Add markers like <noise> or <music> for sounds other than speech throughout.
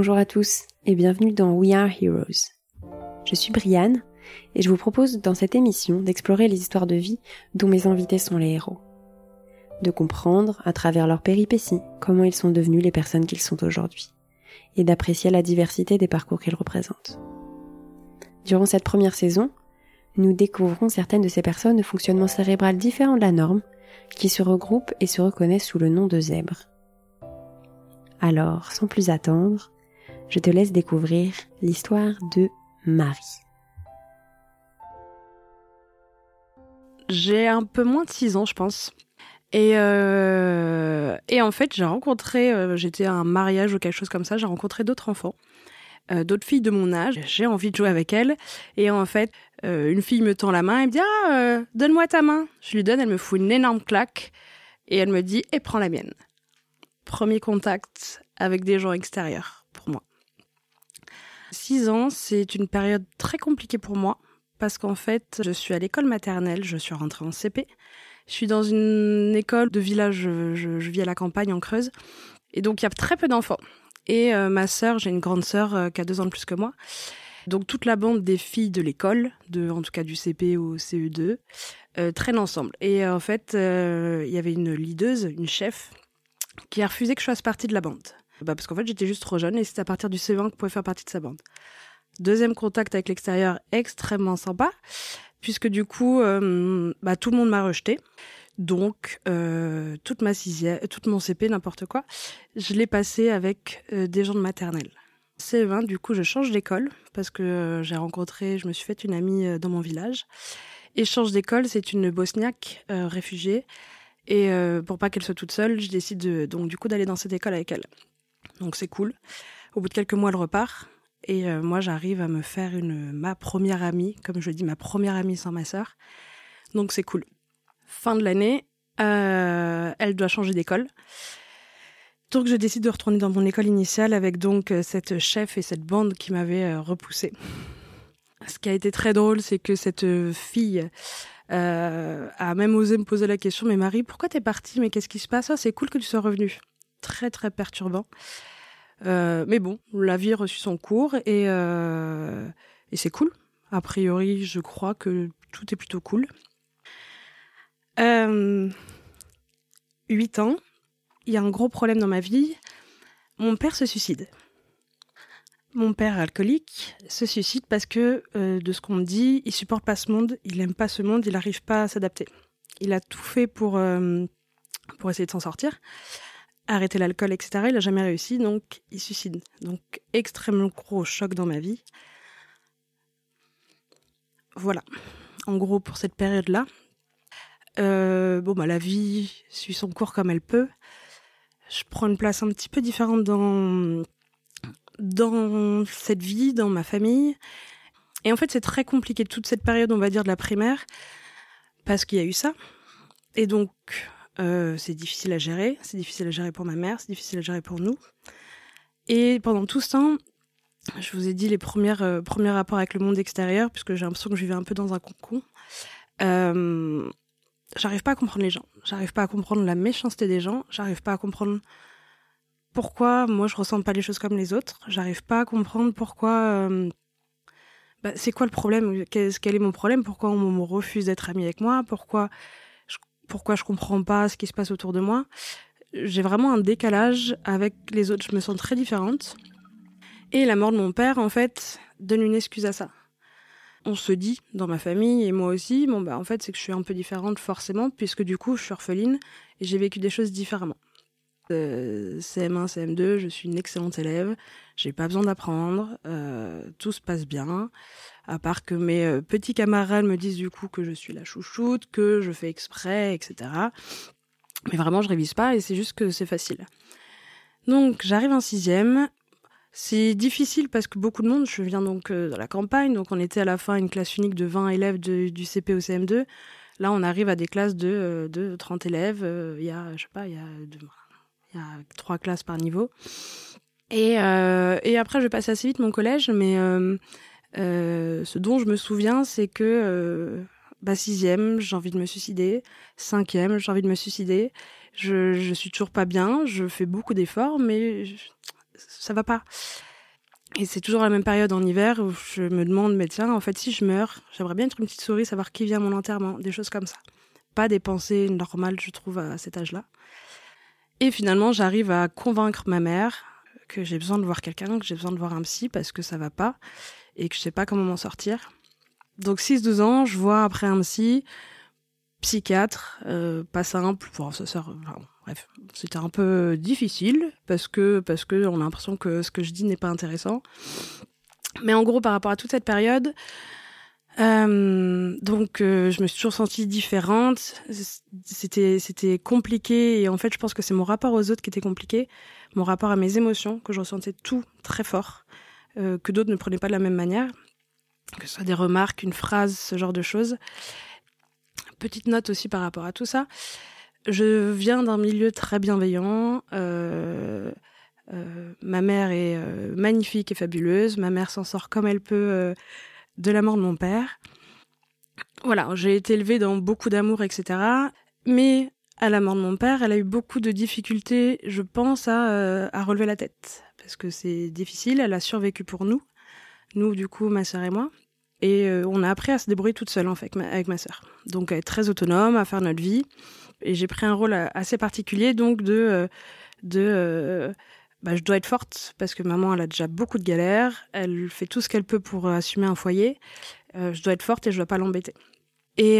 Bonjour à tous et bienvenue dans We Are Heroes. Je suis Brianne et je vous propose dans cette émission d'explorer les histoires de vie dont mes invités sont les héros. De comprendre, à travers leurs péripéties, comment ils sont devenus les personnes qu'ils sont aujourd'hui et d'apprécier la diversité des parcours qu'ils représentent. Durant cette première saison, nous découvrons certaines de ces personnes au fonctionnement cérébral différent de la norme qui se regroupent et se reconnaissent sous le nom de zèbres. Alors, sans plus attendre, je te laisse découvrir l'histoire de Marie. J'ai un peu moins de 6 ans, je pense. Et, euh, et en fait, j'ai rencontré, euh, j'étais à un mariage ou quelque chose comme ça, j'ai rencontré d'autres enfants, euh, d'autres filles de mon âge. J'ai envie de jouer avec elles. Et en fait, une fille me tend la main et me dit Ah, donne-moi ta main. Je lui donne, elle me fout une énorme claque et elle me dit Et prends la mienne premier contact avec des gens extérieurs pour moi. Six ans, c'est une période très compliquée pour moi parce qu'en fait, je suis à l'école maternelle, je suis rentrée en CP. Je suis dans une école de village, je, vis à la campagne en Creuse. Et donc, il y a très peu d'enfants. Et euh, ma sœur, j'ai une grande sœur euh, qui a deux ans de plus que moi. Donc, toute la bande des filles de l'école, de, en tout cas du CP au CE2, euh, traîne ensemble. Et en fait, il y avait une leaduse, une chef, qui a refusé que je fasse partie de la bande. Bah parce qu'en fait, j'étais juste trop jeune et c'était à partir du CE1 que pouvait faire partie de sa bande. Deuxième contact avec l'extérieur, extrêmement sympa, puisque du coup, euh, bah, tout le monde m'a rejeté. Donc, euh, toute ma sixième, toute mon CP, n'importe quoi, je l'ai passé avec euh, des gens de maternelle. CE1, du coup, je change d'école parce que j'ai rencontré, je me suis fait une amie dans mon village. Et je change d'école, c'est une bosniaque réfugiée et pour pas qu'elle soit toute seule, je décide donc du coup d'aller dans cette école avec elle. Donc c'est cool. Au bout de quelques mois, elle repart. Et euh, moi, j'arrive à me faire une ma première amie, comme je dis, ma première amie sans ma sœur. Donc c'est cool. Fin de l'année, euh, elle doit changer d'école. Donc je décide de retourner dans mon école initiale avec donc cette chef et cette bande qui m'avait repoussée. Ce qui a été très drôle, c'est que cette fille euh, a même osé me poser la question Mais Marie, pourquoi t'es partie? Mais qu'est-ce qui se passe? Ah, C'est cool que tu sois revenue. Très, très perturbant. Euh, mais bon, la vie a reçu son cours et, euh, et c'est cool. A priori, je crois que tout est plutôt cool. Euh, 8 ans, il y a un gros problème dans ma vie. Mon père se suicide. Mon père alcoolique se suicide parce que, euh, de ce qu'on me dit, il supporte pas ce monde, il aime pas ce monde, il n'arrive pas à s'adapter. Il a tout fait pour, pour essayer de s'en sortir, arrêter l'alcool, etc. Il a jamais réussi, donc il suicide. Donc extrêmement gros choc dans ma vie. Voilà, en gros pour cette période-là. Euh, bon, bah la vie suit son cours comme elle peut. Je prends une place un petit peu différente dans dans cette vie, dans ma famille. Et en fait, c'est très compliqué toute cette période, on va dire, de la primaire, parce qu'il y a eu ça. Et donc, euh, c'est difficile à gérer. C'est difficile à gérer pour ma mère, c'est difficile à gérer pour nous. Et pendant tout ce temps, je vous ai dit les euh, premiers rapports avec le monde extérieur, puisque j'ai l'impression que je vivais un peu dans un concon. Euh, j'arrive pas à comprendre les gens. J'arrive pas à comprendre la méchanceté des gens. J'arrive pas à comprendre pourquoi moi je ressens pas les choses comme les autres. J'arrive pas à comprendre pourquoi. Bah, c'est quoi le problème quel, est mon problème? Pourquoi on me refuse d'être ami avec moi? Pourquoi pourquoi je comprends pas ce qui se passe autour de moi J'ai vraiment un décalage avec les autres. Je me sens très différente. Et la mort de mon père, en fait, donne une excuse à ça. On se dit dans ma famille et moi aussi, bon bah en fait c'est que je suis un peu différente forcément puisque du coup je suis orpheline et j'ai vécu des choses différemment. CM1, CM2, je suis une excellente élève, j'ai pas besoin d'apprendre, euh, tout se passe bien, à part que mes euh, petits camarades me disent du coup que je suis la chouchoute, que je fais exprès, etc. Mais vraiment, je révise pas et c'est juste que c'est facile. Donc, j'arrive en sixième. C'est difficile parce que beaucoup de monde, je viens donc euh, dans la campagne, donc on était à la fin une classe unique de 20 élèves du CP au CM2. Là, on arrive à des classes de, de 30 élèves. Il y a, je sais pas, il y a trois classes par niveau. Et, euh, après, je vais passer assez vite mon collège, mais euh, euh, ce dont je me souviens, c'est que bah, sixième, j'ai envie de me suicider. Cinquième, j'ai envie de me suicider. Je, je suis toujours pas bien. Je fais beaucoup d'efforts, mais ça va pas. Et c'est toujours la même période en hiver où je me demande, mais tiens, en fait, si je meurs, j'aimerais bien être une petite souris, savoir qui vient à mon enterrement, des choses comme ça. Pas des pensées normales, je trouve, à cet âge-là. Et finalement, j'arrive à convaincre ma mère que j'ai besoin de voir quelqu'un, que j'ai besoin de voir un psy parce que ça va pas et que je sais pas comment m'en sortir. Donc 6-12 ans, je vois après un psy, psychiatre, euh, pas simple, ça sert, bref, c'était un peu difficile parce que parce que on a l'impression que ce que je dis n'est pas intéressant. Mais en gros, par rapport à toute cette période, euh, donc euh, je me suis toujours sentie différente. C'était c'était compliqué et en fait je pense que c'est mon rapport aux autres qui était compliqué, mon rapport à mes émotions que je ressentais tout très fort, euh, que d'autres ne prenaient pas de la même manière, que ce soit des remarques, une phrase, ce genre de choses. Petite note aussi par rapport à tout ça. Je viens d'un milieu très bienveillant. Euh, euh, ma mère est magnifique et fabuleuse. Ma mère s'en sort comme elle peut de la mort de mon père. Voilà, j'ai été élevée dans beaucoup d'amour, etc. Mais à la mort de mon père, elle a eu beaucoup de difficultés, je pense, à relever la tête. Parce que c'est difficile, elle a survécu pour nous. Nous, du coup, ma sœur et moi. Et euh, on a appris à se débrouiller toute seule, en fait, avec ma sœur. Donc, à être très autonome, à faire notre vie. Et j'ai pris un rôle assez particulier, donc, de... Euh, de euh, bah, je dois être forte parce que maman, elle a déjà beaucoup de galères. Elle fait tout ce qu'elle peut pour assumer un foyer. je dois être forte et je dois pas l'embêter. Et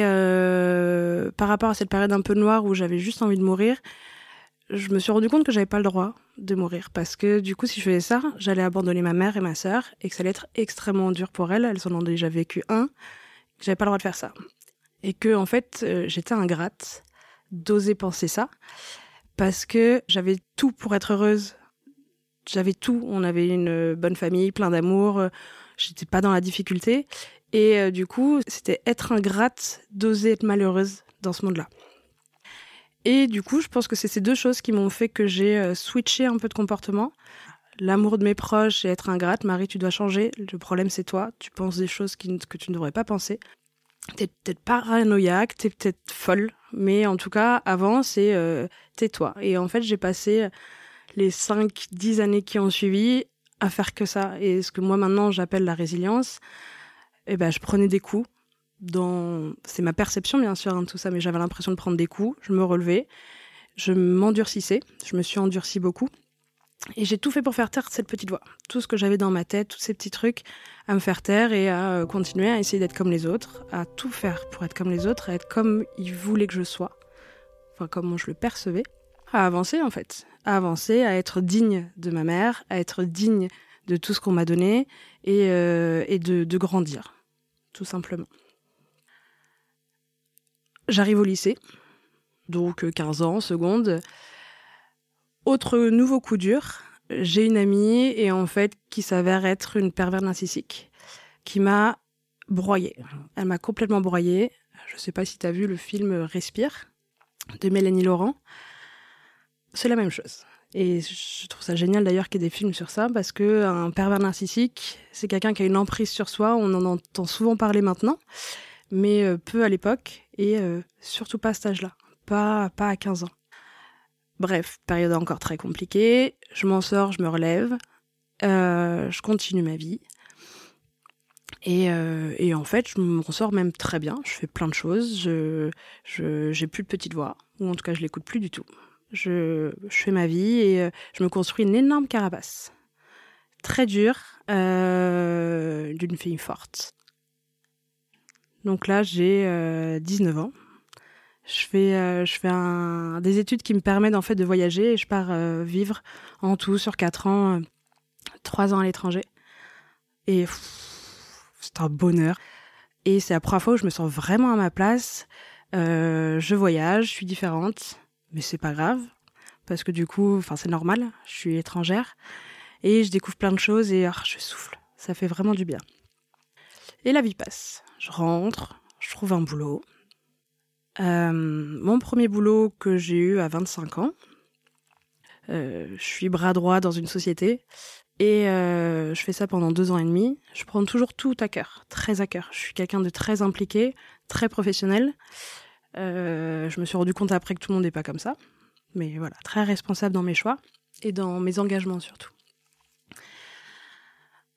par rapport à cette période un peu noire où j'avais juste envie de mourir, je me suis rendu compte que j'avais pas le droit de mourir parce que du coup si je faisais ça j'allais abandonner ma mère et ma sœur et que ça allait être extrêmement dur pour elles. Elles en ont déjà vécu un. J'avais pas le droit de faire ça. Et que en fait euh, j'étais ingrate d'oser penser ça parce que j'avais tout pour être heureuse. J'avais tout. On avait une bonne famille plein d'amour. J'étais pas dans la difficulté. Et euh, du coup c'était être ingrate d'oser être malheureuse dans ce monde là et du coup, je pense que c'est ces deux choses qui m'ont fait que j'ai euh, switché un peu de comportement. L'amour de mes proches et être ingrate. Marie, tu dois changer. Le problème, c'est toi. Tu penses des choses que tu ne devrais pas penser. T'es peut-être paranoïaque, t'es peut-être folle. Mais en tout cas, avant, c'est euh, tais-toi. Et en fait, j'ai passé les 5-10 années qui ont suivi à faire que ça. Et ce que moi, maintenant, j'appelle la résilience, eh ben, je prenais des coups c'est ma perception bien sûr hein, tout ça mais j'avais l'impression de prendre des coups je me relevais je m'endurcissais je me suis endurcie beaucoup et j'ai tout fait pour faire taire cette petite voix. Tout ce que j'avais dans ma tête tous ces petits trucs à me faire taire et à euh, continuer à essayer d'être comme les autres à tout faire pour être comme les autres à être comme ils voulaient que je sois. Enfin comme je le percevais. À avancer en fait. À avancer à être digne de ma mère à être digne de tout ce qu'on m'a donné et, euh, de, de grandir tout simplement J'arrive au lycée, donc 15 euh, ans, seconde. Autre nouveau coup dur, j'ai une amie et en fait qui s'avère être une pervers narcissique qui m'a broyée. Elle m'a complètement broyée. Je sais pas si tu as vu le film Respire de Mélanie Laurent. C'est la même chose. Et je trouve ça génial d'ailleurs qu'il y ait des films sur ça parce que un pervers narcissique, c'est quelqu'un qui a une emprise sur soi. On en entend souvent parler maintenant mais euh, peu à l'époque et euh, surtout pas à cet âge-là, pas, pas à 15 ans. Bref, période encore très compliquée, je m'en sors, je me relève, euh, je continue ma vie. Et, et, en fait, je m'en sors même très bien. Je fais plein de choses. Je, j'ai plus de petite voix, ou en tout cas, je l'écoute plus du tout. Je, je fais ma vie et je me construis une énorme carapace. Très dure, d'une fille forte. Donc là, j'ai 19 euh, ans. Je fais, euh, je fais un, des études qui me permettent en fait de voyager et je pars euh, vivre en tout sur 4 ans, 3 ans à l'étranger. Et c'est un bonheur. Et c'est la première fois où je me sens vraiment à ma place. je voyage, je suis différente, mais c'est pas grave parce que du coup, enfin c'est normal. Je suis étrangère et je découvre plein de choses et oh, je souffle. Ça fait vraiment du bien. Et la vie passe. Je rentre, je trouve un boulot. Euh, mon premier boulot que j'ai eu à 25 ans. Euh, je suis bras droit dans une société et euh, je fais ça pendant deux ans et demi. Je prends toujours tout à cœur, très à cœur. Je suis quelqu'un de très impliqué, très professionnel. je me suis rendu compte après que tout le monde n'est pas comme ça, mais voilà, très responsable dans mes choix et dans mes engagements surtout.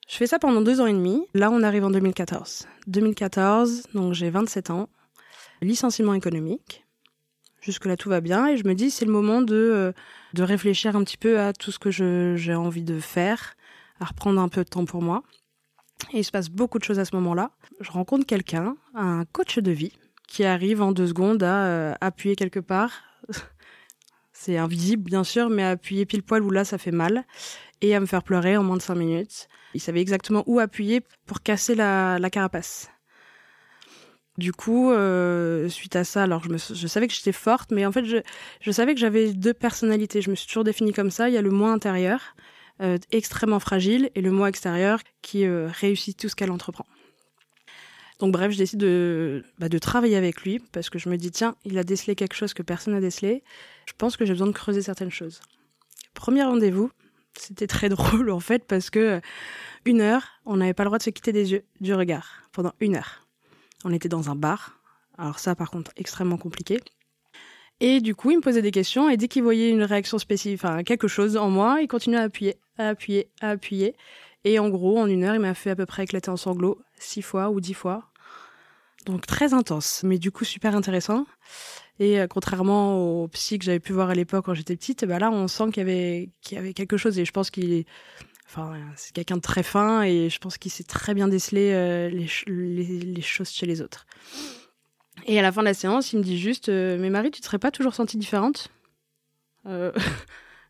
Je fais ça pendant deux ans et demi. Là, on arrive en 2014. 2014, donc j'ai 27 ans. Licenciement économique. Jusque-là, tout va bien. Et je me dis, c'est le moment de, euh, de réfléchir un petit peu à tout ce que j'ai envie de faire, à reprendre un peu de temps pour moi. Et il se passe beaucoup de choses à ce moment-là. Je rencontre quelqu'un, un coach de vie, qui arrive en deux secondes à euh, appuyer quelque part. <laughs> c'est invisible, bien sûr, mais appuyer pile poil où là, ça fait mal. Et à me faire pleurer en moins de cinq minutes. Il savait exactement où appuyer pour casser la, carapace. Du coup, euh, suite à ça, alors je, savais que j'étais forte, mais en fait, je, je savais que j'avais deux personnalités. Je me suis toujours définie comme ça. Il y a le moi intérieur, euh, extrêmement fragile, et le moi extérieur qui euh, réussit tout ce qu'elle entreprend. Donc bref, je décide de, bah, de travailler avec lui parce que je me dis, tiens, il a décelé quelque chose que personne n'a décelé. Je pense que j'ai besoin de creuser certaines choses. Premier rendez-vous, c'était très <laughs> drôle en fait parce que une heure, on n'avait pas le droit de se quitter des yeux, du regard, pendant une heure. On était dans un bar, alors ça par contre extrêmement compliqué. Et du coup, il me posait des questions et dès qu'il voyait une réaction spécifique, enfin quelque chose en moi, il continuait à appuyer, à appuyer, à appuyer. Et en gros, en une heure, il m'a fait à peu près éclater en sanglots six fois ou dix fois. Donc très intense, mais du coup super intéressant. Et euh, contrairement au psy que j'avais pu voir à l'époque quand j'étais petite, bah là on sent qu'il y avait y avait quelque chose et je pense qu'il est enfin c'est quelqu'un de très fin et je pense qu'il sait très bien déceler euh, les, les, choses chez les autres. Et à la fin de la séance, il me dit juste euh, "Mais Marie, tu te serais pas toujours sentie différente? <laughs>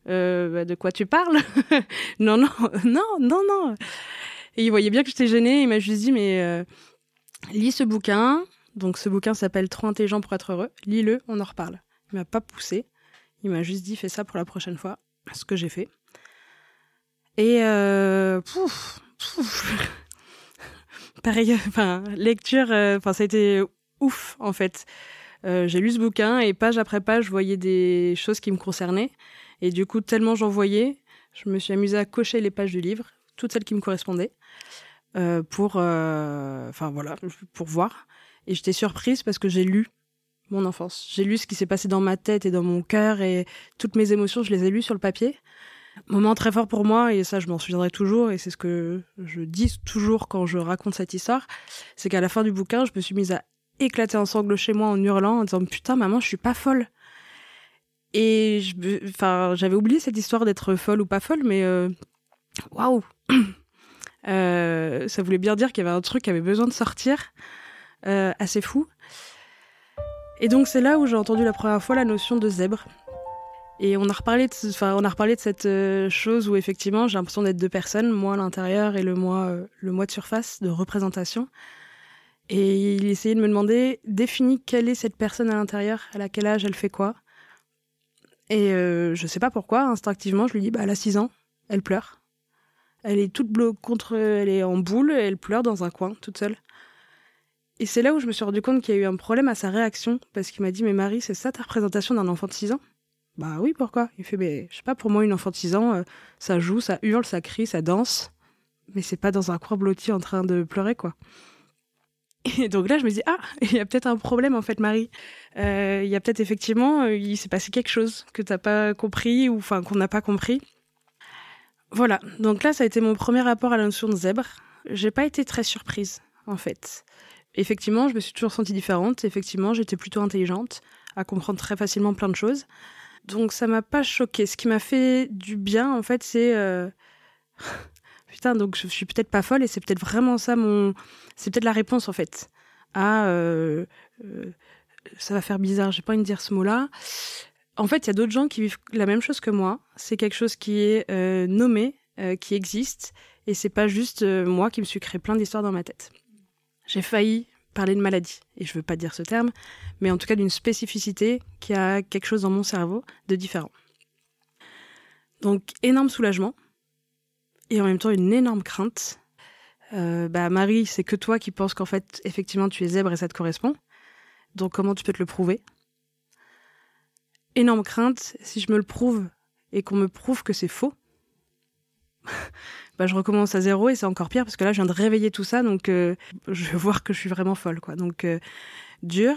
Bah, de quoi tu parles? <laughs> Non non non non non. Et il voyait bien que j'étais gênée, il m'a juste dit "Mais lis ce bouquin, donc ce bouquin s'appelle Trop intelligent pour être heureux. Lis-le, on en reparle. Il m'a pas poussé. Il m'a juste dit fais ça pour la prochaine fois. Ce que j'ai fait. Et euh, pouf, <laughs> pareil, enfin lecture, euh, enfin ça a été ouf en fait. Euh, j'ai lu ce bouquin et page après page, je voyais des choses qui me concernaient. Et du coup, tellement j'en voyais, je me suis amusée à cocher les pages du livre, toutes celles qui me correspondaient, pour, enfin voilà, pour voir. Et j'étais surprise parce que j'ai lu mon enfance. J'ai lu ce qui s'est passé dans ma tête et dans mon cœur et toutes mes émotions, je les ai lues sur le papier. Moment très fort pour moi et ça je m'en souviendrai toujours et c'est ce que je dis toujours quand je raconte cette histoire, c'est qu'à la fin du bouquin, je me suis mise à éclater en sanglots chez moi en hurlant en disant putain maman, je suis pas folle. Et enfin, j'avais oublié cette histoire d'être folle ou pas folle, mais euh, waouh, <clears throat> euh, ça voulait bien dire qu'il y avait un truc qui avait besoin de sortir. Euh, assez fou. Et donc c'est là où j'ai entendu la première fois la notion de zèbre. Et on a reparlé de, enfin, on a reparlé de cette euh, chose où effectivement j'ai l'impression d'être deux personnes, moi à l'intérieur et le moi, euh, le moi de surface, de représentation. Et il essayait de me demander, définis quelle est cette personne à l'intérieur, à la quel âge elle fait quoi? Et je sais pas pourquoi, instinctivement, je lui dis, bah elle a 6 ans, elle pleure. Elle est toute bleue contre, elle est en boule, elle pleure dans un coin, toute seule. Et c'est là où je me suis rendu compte qu'il y a eu un problème à sa réaction, parce qu'il m'a dit Mais Marie, c'est ça ta représentation d'un enfant de 6 ans? Bah oui, pourquoi? Il fait Mais je sais pas, pour moi, une enfant de 6 ans, euh, ça joue, ça hurle, ça crie, ça danse, mais c'est pas dans un coin blotti en train de pleurer, quoi. Et donc là, je me dis Ah, <laughs> il y a peut-être un problème en fait, Marie. Euh, il y a peut-être effectivement, euh, il s'est passé quelque chose que t'as pas compris, ou enfin qu'on n'a pas compris. Voilà, donc là, ça a été mon premier rapport à la notion de zèbre. J'ai pas été très surprise, en fait effectivement, je me suis toujours sentie différente. Effectivement, j'étais plutôt intelligente, à comprendre très facilement plein de choses. Donc ça m'a pas choquée. Ce qui m'a fait du bien, en fait, c'est euh, <laughs> putain. Donc je suis peut-être pas folle et c'est peut-être vraiment ça mon. C'est peut-être la réponse en fait. À euh, euh, ça va faire bizarre. J'ai pas envie de dire ce mot-là. En fait, il y a d'autres gens qui vivent la même chose que moi. C'est quelque chose qui est nommé, qui existe, et c'est pas juste moi qui me suis créé plein d'histoires dans ma tête. J'ai failli parler de maladie, et je veux pas dire ce terme, mais en tout cas d'une spécificité qui a quelque chose dans mon cerveau de différent. Donc énorme soulagement, et en même temps une énorme crainte. Euh, bah Marie, c'est que toi qui penses qu'en fait, effectivement, tu es zèbre et ça te correspond. Donc comment tu peux te le prouver? Énorme crainte, si je me le prouve et qu'on me prouve que c'est faux, <laughs> bah, je recommence à zéro et c'est encore pire parce que là, je viens de réveiller tout ça, donc euh, je vais voir que je suis vraiment folle, quoi. Donc, euh, dur.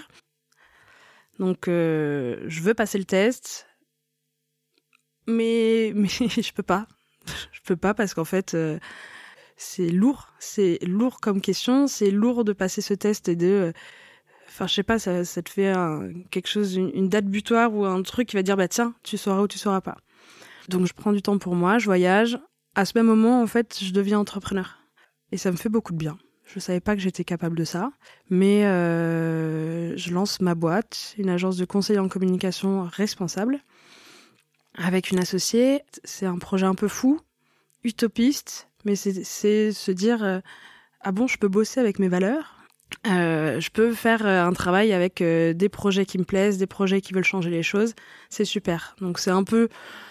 Donc, euh, je veux passer le test, mais, <laughs> mais je peux pas. Je peux pas parce qu'en fait, c'est lourd, c'est lourd comme question, c'est lourd de passer ce test et de enfin je sais pas ça, te fait quelque chose une, date butoir ou un truc qui va dire bah tiens tu sauras ou tu sauras pas. Donc je prends du temps pour moi je voyage. À ce même moment en fait je deviens entrepreneur. Et ça me fait beaucoup de bien. Je savais pas que j'étais capable de ça mais euh, je lance ma boîte une agence de conseil en communication responsable avec une associée. C'est un projet un peu fou utopiste mais c'est se dire euh, ah bon je peux bosser avec mes valeurs? Euh, je peux faire euh, un travail avec euh, des projets qui me plaisent, des projets qui veulent changer les choses. C'est super. Donc c'est un peu,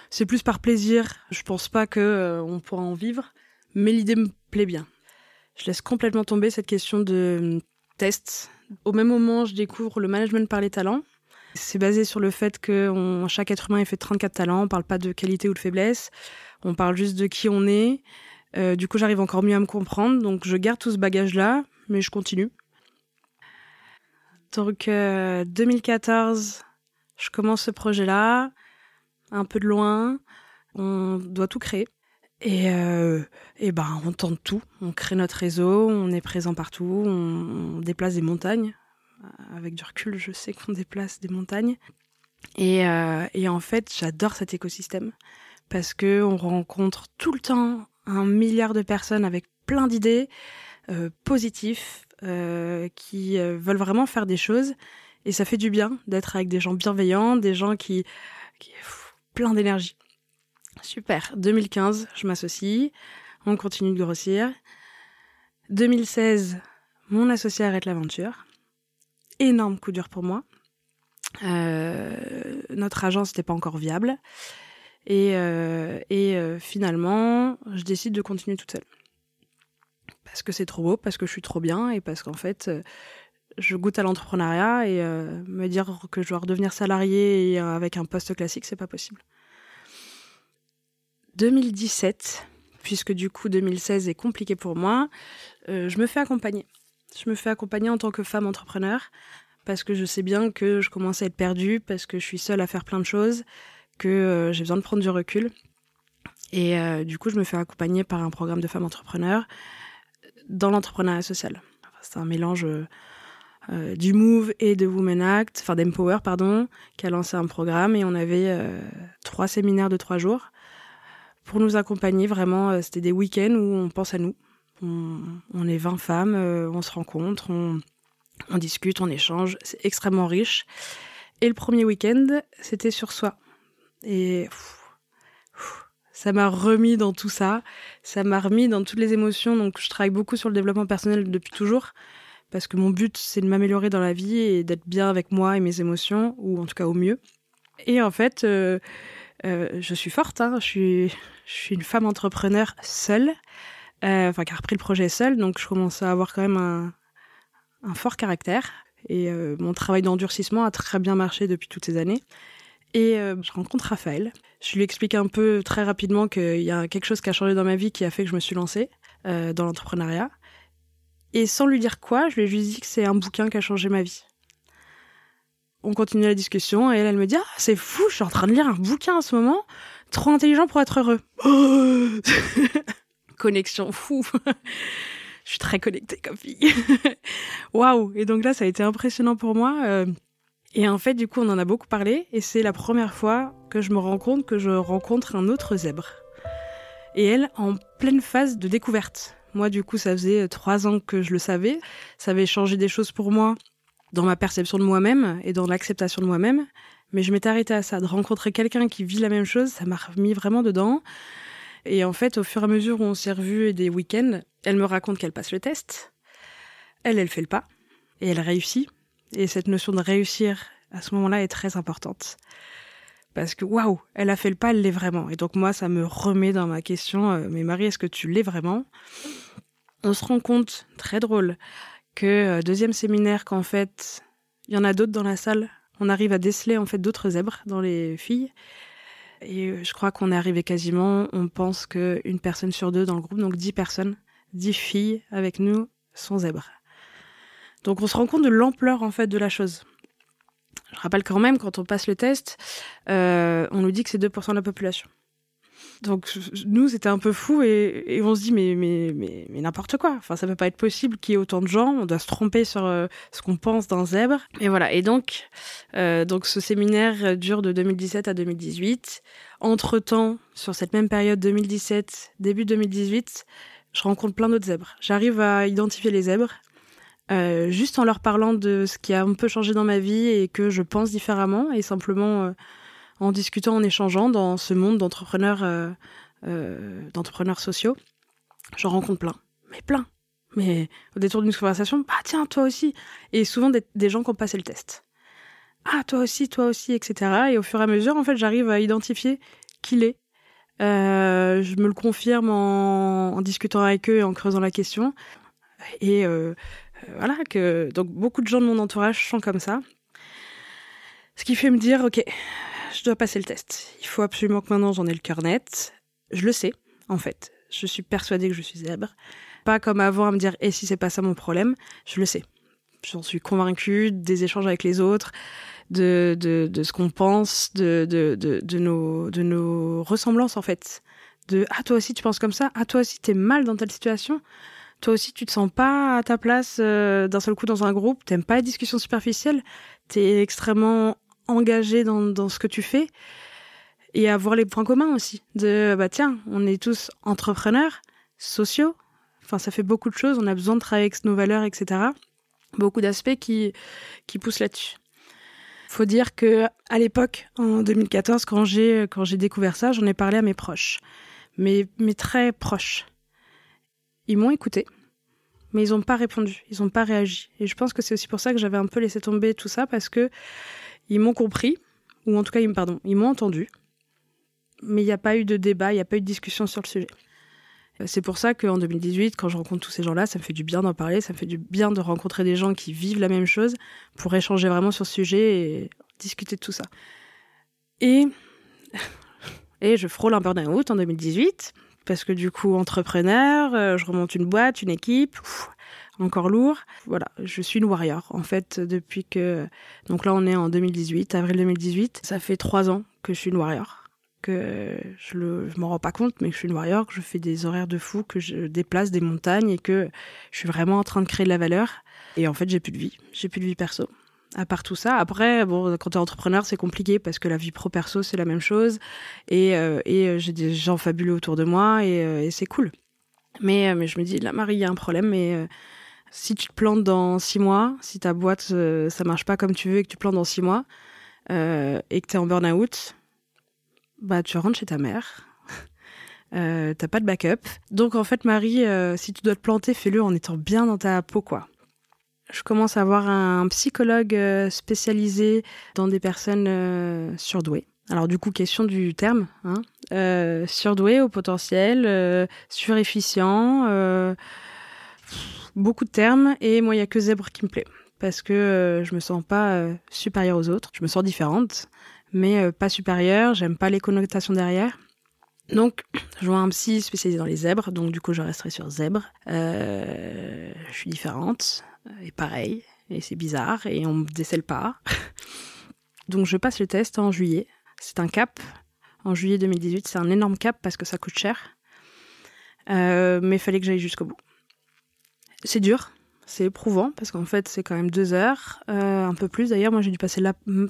c'est plus par plaisir. Je pense pas que on pourra en vivre, mais l'idée me plaît bien. Je laisse complètement tomber cette question de test. Au même moment, je découvre le management par les talents. C'est basé sur le fait que chaque être humain est fait de 34 talents. On parle pas de qualité ou de faiblesse. On parle juste de qui on est. du coup, j'arrive encore mieux à me comprendre. Donc, je garde tout ce bagage-là, mais je continue. Donc 2014, je commence ce projet-là, un peu de loin, on doit tout créer. Et, euh, et ben on tente tout, on crée notre réseau, on est présent partout, on, déplace des montagnes. Avec du recul, je sais qu'on déplace des montagnes. Et, euh, et en fait, j'adore cet écosystème parce que on rencontre tout le temps un milliard de personnes avec plein d'idées euh, positifs, euh, qui euh, veulent vraiment faire des choses. Et ça fait du bien d'être avec des gens bienveillants, des gens qui, qui plein d'énergie. Super. 2015, je m'associe. On continue de grossir. 2016, mon associé arrête l'aventure. Énorme coup dur pour moi. Euh, notre agence n'était pas encore viable. Et, et finalement, je décide de continuer toute seule parce que c'est trop beau, parce que je suis trop bien et parce qu'en fait, euh, je goûte à l'entrepreneuriat et euh, me dire que je dois redevenir salarié euh, avec un poste classique, c'est pas possible. 2017, puisque du coup 2016 est compliqué pour moi, je me fais accompagner. Je me fais accompagner en tant que femme entrepreneur parce que je sais bien que je commence à être perdue, parce que je suis seule à faire plein de choses, que j'ai besoin de prendre du recul. Et du coup, je me fais accompagner par un programme de femmes entrepreneurs dans l'entrepreneuriat social. c'est un mélange euh, du Move et de Women Act, enfin d'Empower, pardon, qui a lancé un programme et on avait euh, trois séminaires de trois jours pour nous accompagner. Vraiment, euh, c'était des week-ends où on pense à nous. On, est 20 femmes, on se rencontre, on, discute, on échange. C'est extrêmement riche. Et le premier week-end, c'était sur soi. Et ça m'a remis dans tout ça, ça m'a remis dans toutes les émotions. Donc je travaille beaucoup sur le développement personnel depuis toujours, parce que mon but c'est de m'améliorer dans la vie et d'être bien avec moi et mes émotions, ou en tout cas au mieux. Et en fait, euh, euh, je suis forte, hein. je, suis, une femme entrepreneur seule, euh, enfin qui a repris le projet seule, donc je commence à avoir quand même un fort caractère. Et mon travail d'endurcissement a très bien marché depuis toutes ces années. Et euh, je rencontre Raphaël. Je lui explique un peu très rapidement qu'il y a quelque chose qui a changé dans ma vie qui a fait que je me suis lancée euh, dans l'entrepreneuriat. Et sans lui dire quoi, je lui ai juste dit que c'est un bouquin qui a changé ma vie. On continue la discussion et elle, elle me dit Ah, c'est fou, je suis en train de lire un bouquin en ce moment. Trop intelligent pour être heureux. <laughs> Connexion fou. <laughs> je suis très connectée comme fille. <laughs> Waouh Et donc là, ça a été impressionnant pour moi. Euh, et en fait, du coup, on en a beaucoup parlé, et c'est la première fois que je me rends compte que je rencontre un autre zèbre. Et elle, en pleine phase de découverte. Moi, du coup, ça faisait trois ans que je le savais. Ça avait changé des choses pour moi dans ma perception de moi-même et dans l'acceptation de moi-même. Mais je m'étais arrêtée à ça. De rencontrer quelqu'un qui vit la même chose, ça m'a remis vraiment dedans. Et en fait, au fur et à mesure où on s'est revus des week-ends, elle me raconte qu'elle passe le test. Elle, elle fait le pas. Et elle réussit. Et cette notion de réussir à ce moment-là est très importante. Parce que waouh, elle a fait le pas, elle l'est vraiment. Et donc moi, ça me remet dans ma question, euh, mais Marie, est-ce que tu l'es vraiment? On se rend compte, très drôle, que euh, deuxième séminaire, qu'en fait, il y en a d'autres dans la salle. On arrive à déceler en fait d'autres zèbres dans les filles. Et euh, je crois qu'on est arrivé quasiment, on pense qu'une personne sur deux dans le groupe, donc dix personnes, dix filles avec nous sont zèbres. Donc on se rend compte de l'ampleur en fait de la chose. Je rappelle quand même, quand on passe le test, euh, on nous dit que c'est 2% de la population. Donc nous, c'était un peu fou et, on se dit mais mais mais, mais n'importe quoi. Enfin, ça peut pas être possible qu'il y ait autant de gens. On doit se tromper sur euh, ce qu'on pense d'un zèbre. Et voilà. Et donc euh, donc ce séminaire dure de 2017 à 2018. Entre temps, sur cette même période 2017, début 2018, je rencontre plein d'autres zèbres. J'arrive à identifier les zèbres. Euh, juste en leur parlant de ce qui a un peu changé dans ma vie et que je pense différemment et simplement en discutant, en échangeant dans ce monde d'entrepreneurs, euh, euh, d'entrepreneurs sociaux. J'en rencontre plein, mais plein. Mais au détour d'une conversation, bah tiens, toi aussi. Et souvent des, gens qui ont passé le test. Ah, toi aussi, toi aussi, etc. Et au fur et à mesure, en fait, j'arrive à identifier qui l'est. Euh, je me le confirme en, discutant avec eux et en creusant la question. Et voilà, que donc beaucoup de gens de mon entourage sont comme ça. Ce qui fait me dire, ok, je dois passer le test. Il faut absolument que maintenant j'en ai le cœur net. Je le sais, en fait. Je suis persuadée que je suis zèbre. Pas comme avant à me dire, et si c'est pas ça mon problème, je le sais. J'en suis convaincue des échanges avec les autres, de, de, de ce qu'on pense, de, de, de, de, nos, de nos ressemblances, en fait. De, ah, toi aussi tu penses comme ça, ah, toi aussi t'es mal dans telle situation, toi aussi tu te sens pas à ta place euh, d'un seul coup dans un groupe, t'aimes pas les discussions superficielles, t'es extrêmement engagé dans, dans ce que tu fais? Et avoir les points communs aussi. De bah tiens, on est tous entrepreneurs, sociaux. Enfin, ça fait beaucoup de choses. On a besoin de travailler avec nos valeurs, etc. Beaucoup d'aspects qui qui poussent là-dessus. Faut dire que à l'époque, en 2014, quand j'ai quand j'ai découvert ça, j'en ai parlé à mes proches, mais mais très proches. Ils m'ont écouté, mais ils n'ont pas répondu, ils n'ont pas réagi. Et je pense que c'est aussi pour ça que j'avais un peu laissé tomber tout ça parce que ils m'ont compris, ou en tout cas, ils, pardon, ils m'ont entendu, mais il n'y a pas eu de débat, il n'y a pas eu de discussion sur le sujet. Euh, c'est pour ça qu'en 2018, quand je rencontre tous ces gens-là, ça me fait du bien d'en parler, ça me fait du bien de rencontrer des gens qui vivent la même chose pour échanger vraiment sur ce sujet et discuter de tout ça. Et, <laughs> et je frôle un burn-out en 2018, parce que du coup, entrepreneur, euh, je remonte une boîte, une équipe, encore lourd. Voilà, je suis une warrior. En fait, depuis que... Donc là, on est en 2018, avril 2018. Ça fait trois ans que je suis une warrior. Que je ne m'en rends pas compte, mais que je suis une warrior, que je fais des horaires de fou, que je déplace des montagnes et que je suis vraiment en train de créer de la valeur. Et en fait, j'ai plus de vie. J'ai plus de vie perso à part tout ça. Après, bon, quand tu es entrepreneur, c'est compliqué parce que la vie pro perso, c'est la même chose. Et, euh, et euh, j'ai des gens fabuleux autour de moi et, euh, et c'est cool. Mais, mais je me dis, là, Marie, il y a un problème, mais si tu te plantes dans six mois, si ta boîte euh, ça marche pas comme tu veux et que tu plantes dans six mois euh, et que tu es en burn-out, bah tu rentres chez ta mère. <laughs> euh, t'as pas de backup. Donc en fait Marie, euh, si tu dois te planter, fais-le en étant bien dans ta peau quoi. Je commence à avoir un psychologue spécialisé dans des personnes surdouées. Alors du coup, question du terme, hein, surdoué au potentiel, surefficient, beaucoup de termes. Et moi il y a que zèbre qui me plaît. Parce que euh, je me sens pas euh, supérieure aux autres, je me sens différente mais euh, pas supérieure, j'aime pas les connotations derrière. Donc, je vois un psy spécialisé dans les zèbres, donc du coup, je resterai sur zèbre. je suis différente, et pareil, et c'est bizarre, et on me décèle pas. <laughs> donc, je passe le test en juillet. C'est un cap. En juillet 2018, c'est un énorme cap parce que ça coûte cher. mais il fallait que j'aille jusqu'au bout. C'est dur, c'est éprouvant parce qu'en fait c'est quand même deux heures, euh, un peu plus d'ailleurs. Moi j'ai dû passer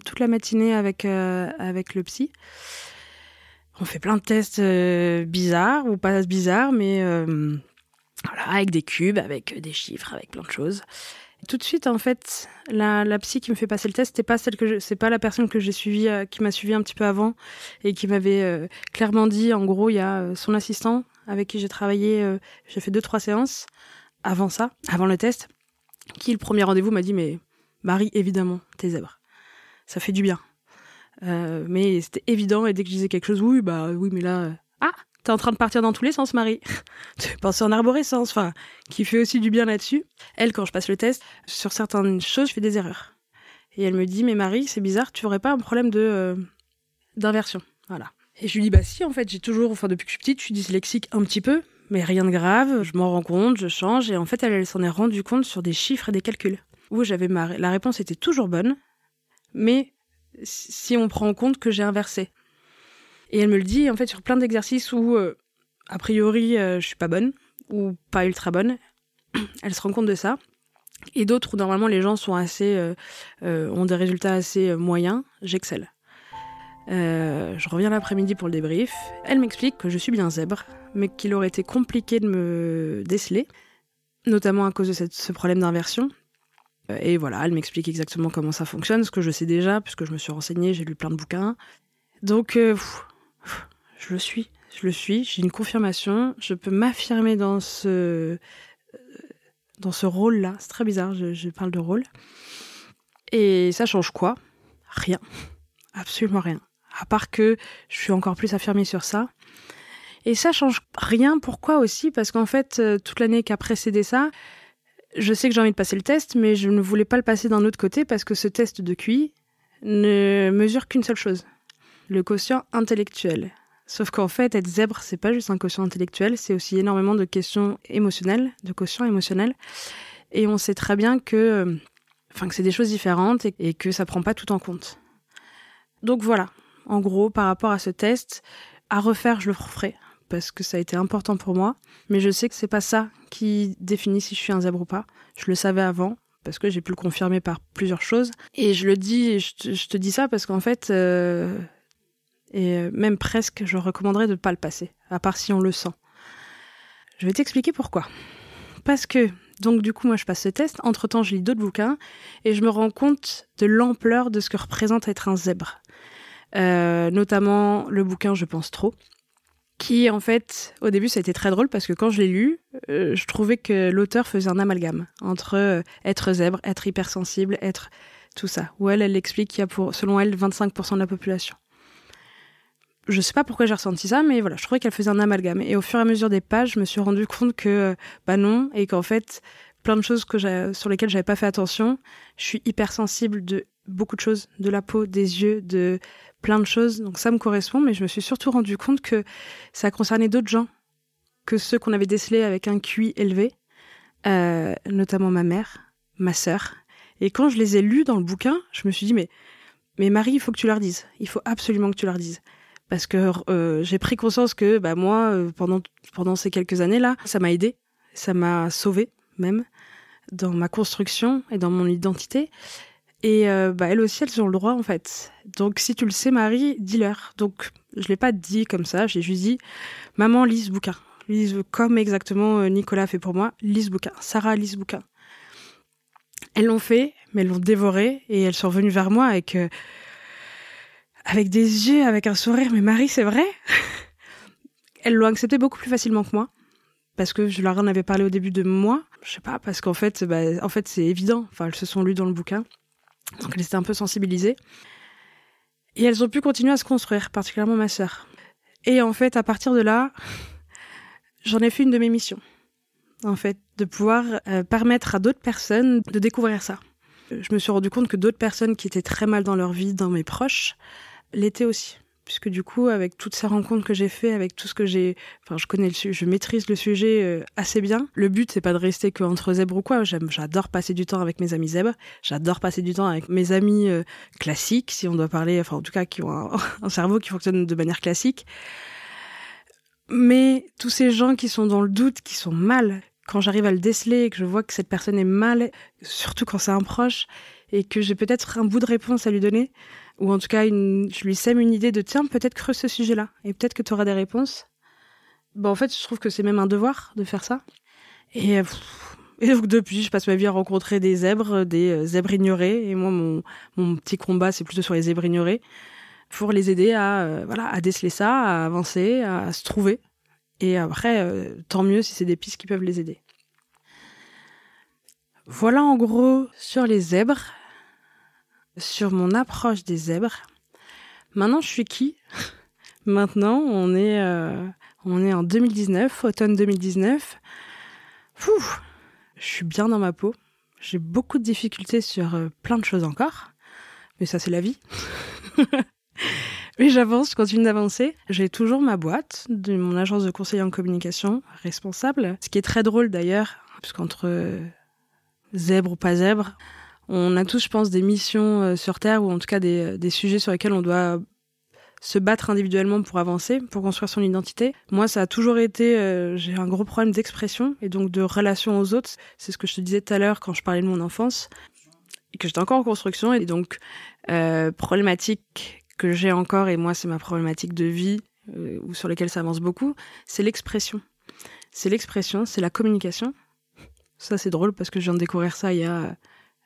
toute la matinée avec euh, avec le psy. On fait plein de tests euh, bizarres ou pas bizarres, mais voilà avec des cubes, avec des chiffres, avec plein de choses. tout de suite en fait, la, psy qui me fait passer le test, c'était pas celle que c'est pas la personne que j'ai suivie, qui m'a suivi un petit peu avant et qui m'avait clairement dit, en gros, il y a son assistant avec qui j'ai travaillé, j'ai fait deux trois séances avant ça, avant le test, qui le premier rendez-vous m'a dit mais Marie évidemment t'es zèbre, ça fait du bien. Euh, mais c'était évident et dès que je disais quelque chose oui bah oui mais là euh, ah t'es en train de partir dans tous les sens Marie, <laughs> tu penses en arborescence enfin qui fait aussi du bien là-dessus. Elle quand je passe le test sur certaines choses je fais des erreurs et elle me dit mais Marie c'est bizarre tu aurais pas un problème de euh, d'inversion voilà. Et je lui dis bah si en fait j'ai toujours enfin depuis que je suis petite je suis dyslexique un petit peu mais rien de grave, je m'en rends compte, je change, et en fait, elle, s'en est rendue compte sur des chiffres et des calculs. Où j'avais ma... La réponse était toujours bonne, mais si on prend en compte que j'ai inversé. Et elle me le dit en fait sur plein d'exercices où euh, a priori je suis pas bonne ou pas ultra bonne. <clears throat> Elle se rend compte de ça. Et d'autres où normalement les gens sont assez ont des résultats assez moyens, j'excelle. je reviens l'après-midi pour le débrief. Elle m'explique que je suis bien zèbre, mais qu'il aurait été compliqué de me déceler, notamment à cause de ce problème d'inversion. Euh, et voilà, elle m'explique exactement comment ça fonctionne, ce que je sais déjà, puisque je me suis renseignée, j'ai lu plein de bouquins. Donc, euh, je le suis, je le suis, j'ai une confirmation, je peux m'affirmer dans ce, euh, dans ce rôle-là. C'est très bizarre, je, je, parle de rôle. Et ça change quoi? Rien. Absolument rien. À part que je suis encore plus affirmée sur ça. Et ça change rien. Pourquoi aussi? Parce qu'en fait, toute l'année qui a précédé ça, je sais que j'ai envie de passer le test, mais je ne voulais pas le passer d'un autre côté parce que ce test de QI ne mesure qu'une seule chose le quotient intellectuel. Sauf qu'en fait, être zèbre, c'est pas juste un quotient intellectuel, c'est aussi énormément de questions émotionnelles, de quotient émotionnel. Et on sait très bien que, enfin, que c'est des choses différentes et, que ça prend pas tout en compte. Donc voilà. En gros, par rapport à ce test, à refaire, je le referai parce que ça a été important pour moi. Mais je sais que c'est pas ça qui définit si je suis un zèbre ou pas. Je le savais avant parce que j'ai pu le confirmer par plusieurs choses. Et je le dis, je te, dis ça parce qu'en fait, euh, et même presque, je recommanderais de ne pas le passer, à part si on le sent. Je vais t'expliquer pourquoi. Parce que, donc du coup, moi je passe ce test, entre-temps je lis d'autres bouquins, et je me rends compte de l'ampleur de ce que représente être un zèbre. Euh, notamment le bouquin Je pense trop, qui en fait, au début, ça a été très drôle parce que quand je l'ai lu, euh, je trouvais que l'auteur faisait un amalgame entre euh, être zèbre, être hypersensible, être tout ça. Où elle, elle explique qu'il y a pour, selon elle, 25% de la population. Je sais pas pourquoi j'ai ressenti ça, mais voilà, je trouvais qu'elle faisait un amalgame. Et au fur et à mesure des pages, je me suis rendu compte que, euh, bah non, et qu'en fait, plein de choses que sur lesquelles j'avais pas fait attention, je suis hypersensible de beaucoup de choses, de la peau, des yeux, de plein de choses. Donc ça me correspond, mais je me suis surtout rendu compte que ça concernait d'autres gens que ceux qu'on avait décelés avec un QI élevé, euh, notamment ma mère, ma sœur. Et quand je les ai lus dans le bouquin, je me suis dit mais mais Marie, il faut que tu leur dises. Il faut absolument que tu leur dises. Parce que euh, j'ai pris conscience que bah, moi, euh, pendant, pendant ces quelques années-là, ça m'a aidé, ça m'a sauvé même dans ma construction et dans mon identité. Et euh, bah, elles aussi, elles ont le droit, en fait. Donc, si tu le sais, Marie, dis-leur. Donc, je l'ai pas dit comme ça, j'ai juste dit, maman, lis ce bouquin. Lise comme exactement euh, Nicolas fait pour moi, lis ce bouquin. Sarah, lis ce bouquin. Elles l'ont fait, mais elles l'ont dévoré, et elles sont revenues vers moi avec, euh, avec des yeux, avec un sourire. Mais Marie, c'est vrai? <laughs> Elles l'ont accepté beaucoup plus facilement que moi parce que je leur en avais parlé au début de moi. Je sais pas, parce qu'en fait, bah, en fait, c'est évident. Enfin, elles se sont lues dans le bouquin. Donc elles étaient un peu sensibilisées. Et elles ont pu continuer à se construire, particulièrement ma sœur. Et en fait, à partir de là, <laughs> j'en ai fait une de mes missions. En fait, de pouvoir euh, permettre à d'autres personnes de découvrir ça. Je me suis rendu compte que d'autres personnes qui étaient très mal dans leur vie, dans mes proches, l'étaient aussi puisque du coup, avec toutes ces rencontres que j'ai fait, avec tout ce que j'ai, enfin, je connais le sujet, je maîtrise le sujet euh, assez bien. Le but, c'est pas de rester qu'entre zèbres ou quoi. J'adore passer du temps avec mes amis zèbres. J'adore passer du temps avec mes amis euh, classiques, si on doit parler, enfin, en tout cas, qui ont un, <laughs> un cerveau qui fonctionne de manière classique. Mais tous ces gens qui sont dans le doute, qui sont mal, quand j'arrive à le déceler et que je vois que cette personne est mal, surtout quand c'est un proche, et que j'ai peut-être un bout de réponse à lui donner, ou en tout cas une, je lui sème une idée de tiens peut-être creuse ce sujet-là et peut-être que tu auras des réponses. Bon en fait je trouve que c'est même un devoir de faire ça. Et, et donc depuis je passe ma vie à rencontrer des zèbres, des euh, zèbres ignorés et moi mon, petit combat c'est plutôt sur les zèbres ignorés pour les aider à euh, voilà à déceler ça, à avancer, à se trouver. Et après euh, tant mieux si c'est des pistes qui peuvent les aider. Voilà en gros sur les zèbres sur mon approche des zèbres. Maintenant, je suis qui? Maintenant, on est, euh, on est en 2019, automne 2019. Fou je suis bien dans ma peau. J'ai beaucoup de difficultés sur euh, plein de choses encore. Mais ça, c'est la vie. <laughs> mais j'avance, je continue d'avancer. J'ai toujours ma boîte de mon agence de conseil en communication responsable. Ce qui est très drôle d'ailleurs, puisqu'entre euh, zèbre ou pas zèbre, on a tous, je pense, des missions euh, sur Terre ou en tout cas des, des, sujets sur lesquels on doit se battre individuellement pour avancer, pour construire son identité. Moi, ça a toujours été, euh, j'ai un gros problème d'expression et donc de relation aux autres. C'est ce que je te disais tout à l'heure quand je parlais de mon enfance et que j'étais encore en construction et donc euh, problématique que j'ai encore et moi c'est ma problématique de vie euh, ou sur lesquelles ça avance beaucoup, c'est l'expression. C'est l'expression, c'est la communication. Ça c'est drôle parce que je viens de découvrir ça il y a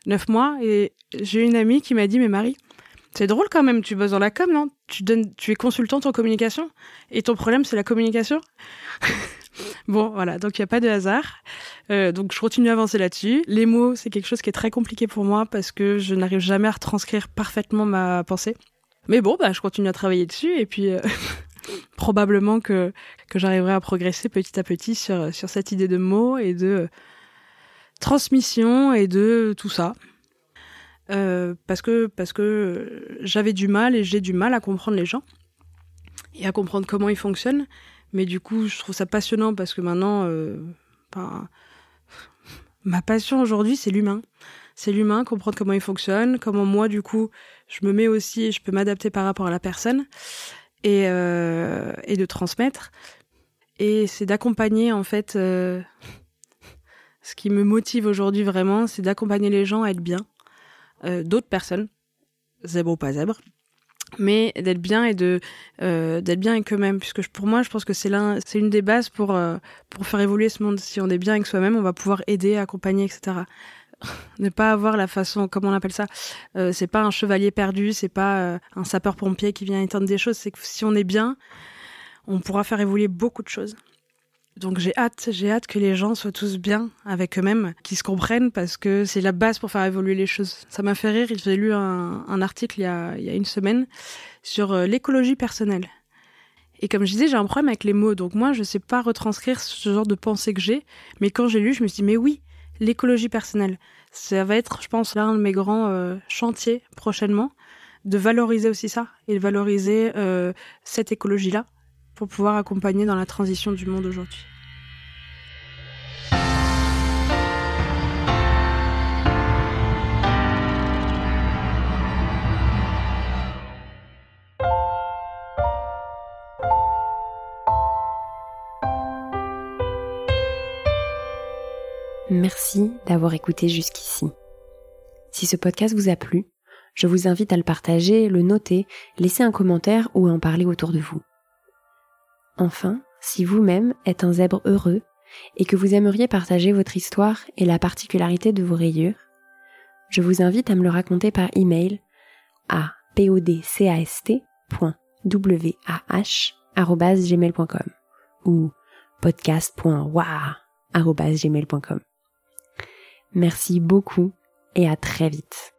neuf mois et j'ai une amie qui m'a dit mais Marie c'est drôle quand même, tu bosses dans la com, non? Tu, donnes, tu es consultante en communication et ton problème c'est la communication? <laughs> Bon, voilà, donc il n'y a pas de hasard. Euh, donc je continue à avancer là-dessus. Les mots, c'est quelque chose qui est très compliqué pour moi parce que je n'arrive jamais à retranscrire parfaitement ma pensée. Mais bon, bah, je continue à travailler dessus et puis euh, <laughs> probablement que, que j'arriverai à progresser petit à petit sur, sur cette idée de mots et de transmission et de tout ça. Euh, parce que parce que j'avais du mal et j'ai du mal à comprendre les gens et à comprendre comment ils fonctionnent. Mais du coup, je trouve ça passionnant parce que maintenant, euh, ma passion aujourd'hui, c'est l'humain. C'est l'humain, comprendre comment il fonctionne, comment moi, du coup, je me mets aussi et je peux m'adapter par rapport à la personne et, euh, et de transmettre. Et c'est d'accompagner, en fait, ce qui me motive aujourd'hui vraiment, c'est d'accompagner les gens à être bien, euh, d'autres personnes, zèbre ou pas zèbre, mais d'être bien et de euh, d'être bien avec eux-mêmes. Puisque pour moi je pense que c'est l'un c'est une des bases pour euh, pour faire évoluer ce monde. Si on est bien avec soi-même on va pouvoir aider accompagner etc <laughs> ne pas avoir la façon comment on appelle ça c'est pas un chevalier perdu c'est pas un sapeur pompier qui vient éteindre des choses. C'est que si on est bien on pourra faire évoluer beaucoup de choses donc j'ai hâte, j'ai hâte que les gens soient tous bien avec eux-mêmes, qu'ils se comprennent parce que c'est la base pour faire évoluer les choses. Ça m'a fait rire, j'ai lu un, un, article il y, a, une semaine sur euh, l'écologie personnelle. Et comme je disais, j'ai un problème avec les mots, donc moi je sais pas retranscrire ce genre de pensée que j'ai, mais quand j'ai lu, je me suis dit mais oui, l'écologie personnelle, ça va être, je pense, l'un de mes grands euh, chantiers prochainement, de valoriser aussi ça et de valoriser euh, cette écologie-là pour pouvoir accompagner dans la transition du monde aujourd'hui. Merci d'avoir écouté jusqu'ici. Si ce podcast vous a plu, je vous invite à le partager, le noter, laisser un commentaire ou en parler autour de vous. Enfin, si vous-même êtes un zèbre heureux et que vous aimeriez partager votre histoire et la particularité de vos rayures, je vous invite à me le raconter par email à podcast.wah@gmail.com ou podcast.wah@gmail.com. Merci beaucoup et à très vite.